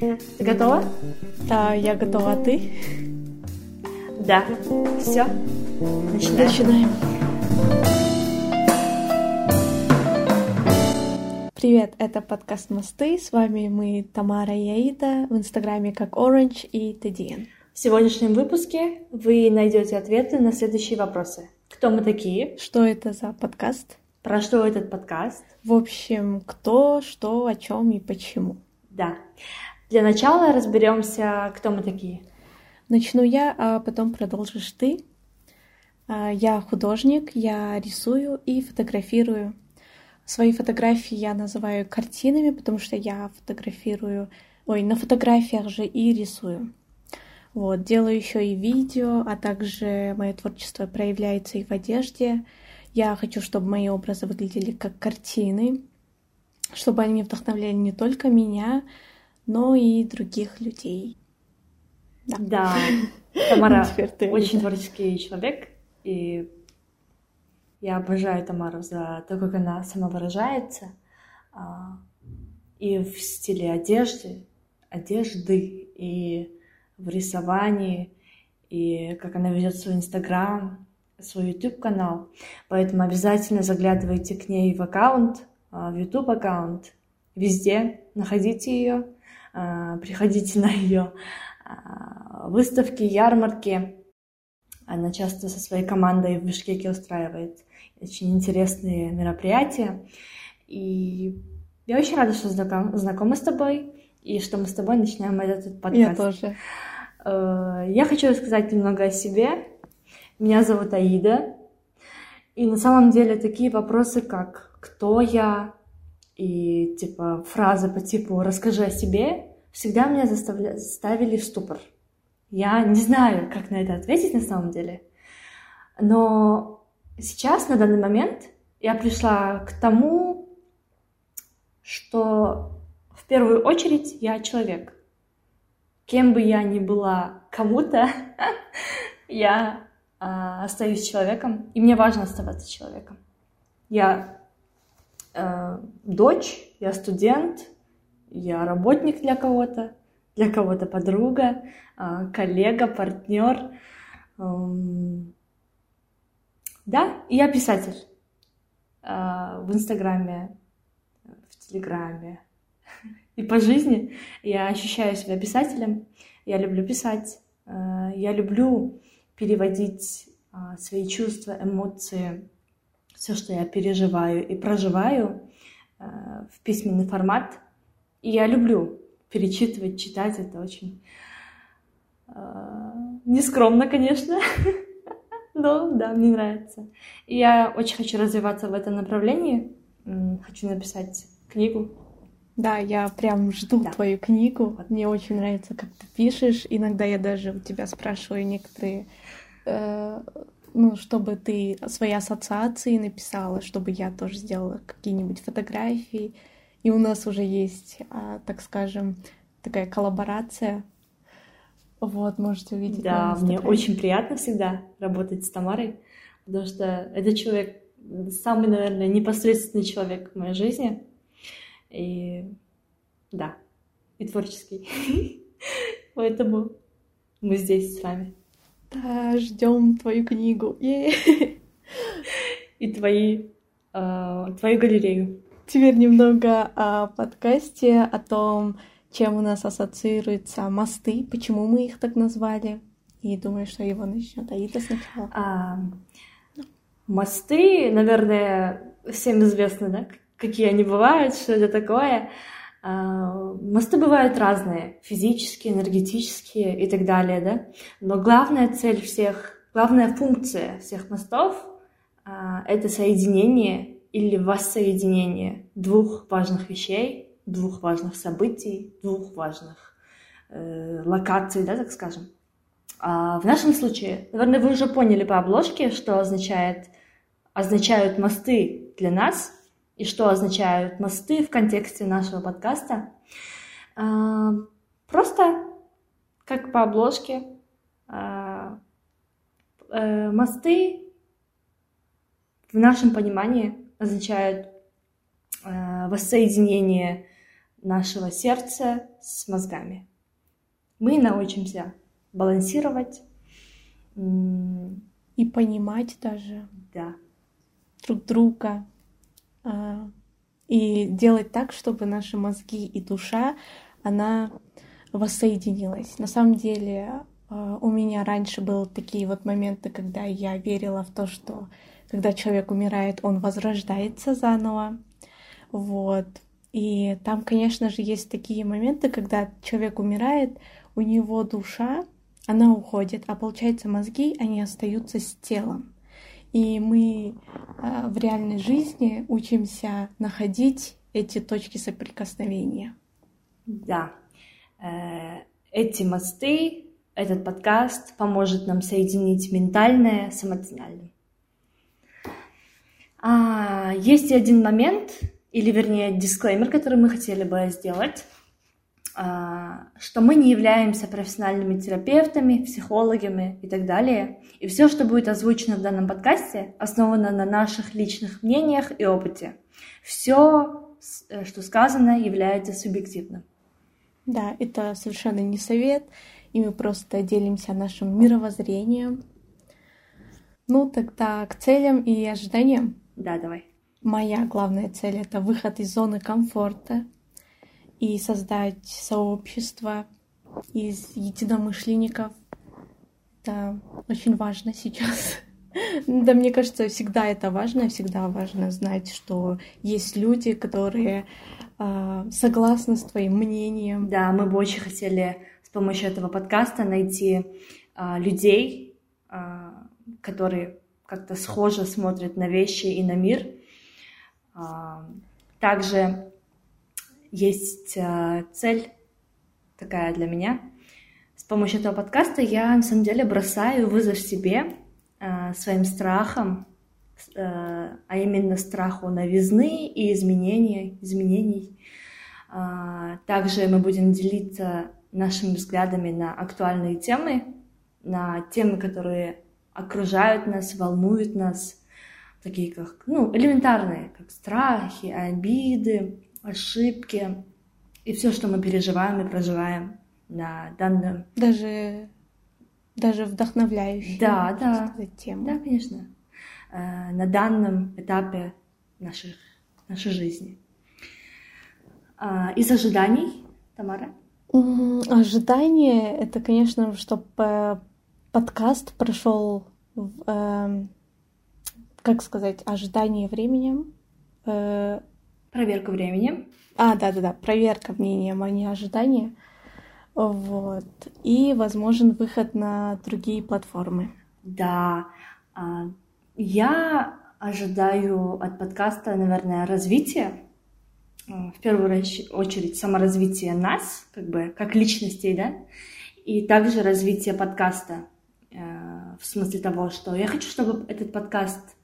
Ты готова? Да, я готова, а ты? Да. Все. Начинаем. Начинаем. Привет, это подкаст «Мосты». С вами мы Тамара и Аида, в инстаграме как Orange и TDN. В сегодняшнем выпуске вы найдете ответы на следующие вопросы. Кто мы такие? Что это за подкаст? Про что этот подкаст? В общем, кто, что, о чем и почему. Да. Для начала разберемся, кто мы такие. Начну я, а потом продолжишь ты. А, Я художник, я рисую и фотографирую. Свои фотографии я называю картинами, потому что я фотографирую, ой, на фотографиях же и рисую. Вот, делаю еще и видео, а также мое творчество проявляется и в одежде. Я хочу, чтобы мои образы выглядели как картины, чтобы они вдохновляли не только меня, но и других людей. Да. Да. Тамара очень творческий человек, и я обожаю Тамару за то, как она самовыражается, а, и в стиле одежды, одежды, и в рисовании, и как она ведет свой Инстаграм, свой YouTube-канал. Поэтому обязательно заглядывайте к ней в аккаунт, в YouTube аккаунт, везде, находите ее, а, приходите на ее а, выставки, ярмарки. Она часто со своей командой в Бишкеке устраивает очень интересные мероприятия. И я очень рада, что знаком- знакома с тобой, и что мы с тобой начинаем этот подкаст. Я тоже. Э, Я хочу рассказать немного о себе. Меня зовут Аида. И на самом деле такие вопросы, как «Кто я?» и типа фразы по типу «Расскажи о себе» всегда меня заставля- ставили в ступор. Я не знаю, как на это ответить на самом деле. Но сейчас, на данный момент, я пришла к тому, что в первую очередь я человек. Кем бы я ни была кому-то, я а, остаюсь человеком, и мне важно оставаться человеком. Я э, дочь, я студент, я работник для кого-то, для кого-то подруга, а, коллега, партнер. Эм, Да, и я писатель. А, В Инстаграме, в Телеграме и по жизни я ощущаю себя писателем. Я люблю писать. э, Я люблю переводить а, свои чувства, эмоции, все, что я переживаю и проживаю э, в письменный формат. И я люблю перечитывать, читать. Это очень э, нескромно, конечно. Но да, мне нравится. И я очень хочу развиваться в этом направлении. Хочу написать книгу. Да, я прям жду Да. твою книгу. Мне очень нравится, как ты пишешь. Иногда я даже у тебя спрашиваю некоторые, э, ну, чтобы ты свои ассоциации написала, чтобы я тоже сделала какие-нибудь фотографии. И у нас уже есть, а, так скажем, такая коллаборация. Вот, можете увидеть. Да, мне очень приятно всегда работать с Тамарой, потому что это человек, самый, наверное, непосредственный человек в моей жизни. И да, и творческий. Поэтому мы здесь с вами. Да, ждем твою книгу. Е. И твои, э, твою галерею. Теперь немного о подкасте, о том, чем у нас ассоциируются мосты, почему мы их так назвали. И думаю, что его начнет Аида сначала. А, мосты, наверное, всем известно, да, какие они бывают, что это такое. А, Мосты бывают разные, физические, энергетические и так далее, да. Но главная цель всех, главная функция всех мостов а, это соединение или воссоединение двух важных вещей, двух важных событий, двух важных э, локаций, да, так скажем. А в нашем случае, наверное, вы уже поняли по обложке, что означает, означают мосты для нас и что означают мосты в контексте нашего подкаста. А, Просто, как по обложке, а, э, мосты в нашем понимании означают э, воссоединение нашего сердца с мозгами. Мы научимся балансировать. И понимать даже да. друг друга. А, и делать так, чтобы наши мозги и душа, она воссоединилась. На самом деле а, у меня раньше были такие вот моменты, когда я верила в то, что когда человек умирает, он возрождается заново. Вот. И там, конечно же, есть такие моменты, когда человек умирает, у него душа, она уходит, а получается мозги, они остаются с телом. И мы э, в реальной жизни учимся находить эти точки соприкосновения. Да. Э, эти мосты, этот подкаст поможет нам соединить ментальное с эмоциональным. А, есть и один момент, или вернее дисклеймер, который мы хотели бы сделать, а, что мы не являемся профессиональными терапевтами, психологами и так далее. И все, что будет озвучено в данном подкасте, основано на наших личных мнениях и опыте. Все, э, что сказано, является субъективным. Да, это совершенно не совет, и мы просто делимся нашим мировоззрением. Ну, тогда к целям и ожиданиям. Да, давай. Моя главная цель — это выход из зоны комфорта и создать сообщество из единомышленников. Это очень важно сейчас. Да, мне кажется, всегда это важно, всегда важно знать, что есть люди, которые э, согласны с твоим мнением. Да, мы бы очень хотели с помощью этого подкаста найти э, людей, э, которые как-то схоже смотрят на вещи и на мир. Также есть э, цель такая для меня. С помощью этого подкаста я на самом деле бросаю вызов себе, э, своим страхам, э, а именно страху новизны и изменения, изменений. Также мы будем делиться нашими взглядами на актуальные темы, на темы, которые окружают нас, волнуют нас, такие как, ну, элементарные, как страхи, обиды, ошибки и все, что мы переживаем и проживаем на данном... Даже, даже вдохновляющие да, да, сказать, тему. Да, конечно. Э, на данном этапе наших, нашей жизни. А, из ожиданий, Тамара? Ожидание — это, конечно, чтобы подкаст прошел в, э, как сказать, ожидание временем. Э, Проверка временем. А, да-да-да, проверка мнением, а не ожидание. Вот. И возможен выход на другие платформы. Да. А, я ожидаю от подкаста, наверное, развития. В первую очередь саморазвитие нас, как бы, как личностей, да, и также развитие подкаста. Э, в смысле того, что я хочу, чтобы этот подкаст э,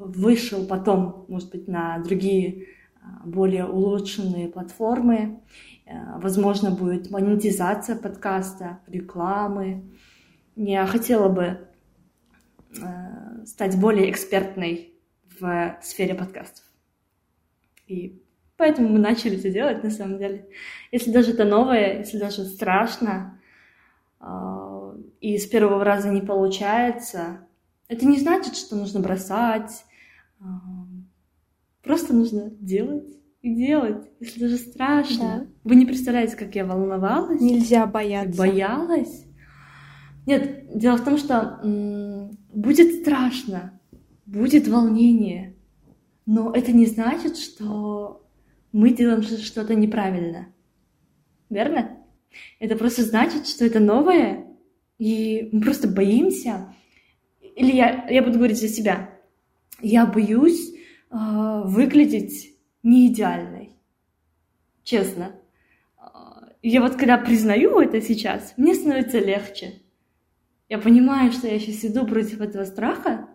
вышел потом, может быть, на другие а, более улучшенные платформы. Э, возможно, будет монетизация подкаста, рекламы. Я хотела бы э, стать более экспертной в сфере подкастов. И поэтому мы начали это делать, на самом деле. Если даже это новое, если даже страшно, а, и с первого раза не получается, это не значит, что нужно бросать, Просто нужно делать и делать, если даже страшно. Да. Вы не представляете, как я волновалась. Нельзя бояться. Боялась. Нет, дело в том, что м- будет страшно, будет волнение, но это не значит, что мы делаем что-то неправильно. Верно? Это просто значит, что это новое, и мы просто боимся. Или я, я буду говорить за себя я боюсь э, выглядеть не идеальной. Честно. А, я вот когда признаю это сейчас, мне становится легче. Я понимаю, что я сейчас иду против этого страха.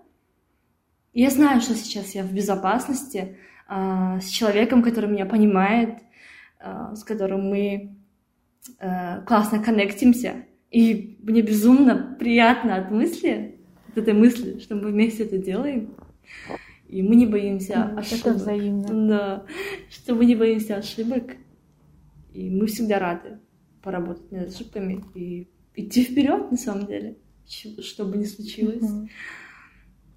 я знаю, что сейчас я в безопасности э, с человеком, который меня понимает, э, с которым мы э, классно коннектимся. И мне безумно приятно от мысли, от этой мысли, что мы вместе это делаем. И мы не боимся ошибок. Это взаимно. Да, что мы не боимся ошибок. И мы всегда рады поработать над ошибками и идти вперед на самом деле, что бы ни случилось.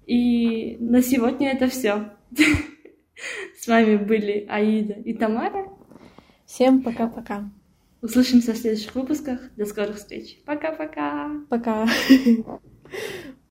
И на сегодня это все. С вами были Аида и Тамара. Всем пока-пока. Услышимся в следующих выпусках. До скорых встреч. Пока-пока. Пока. -пока. пока.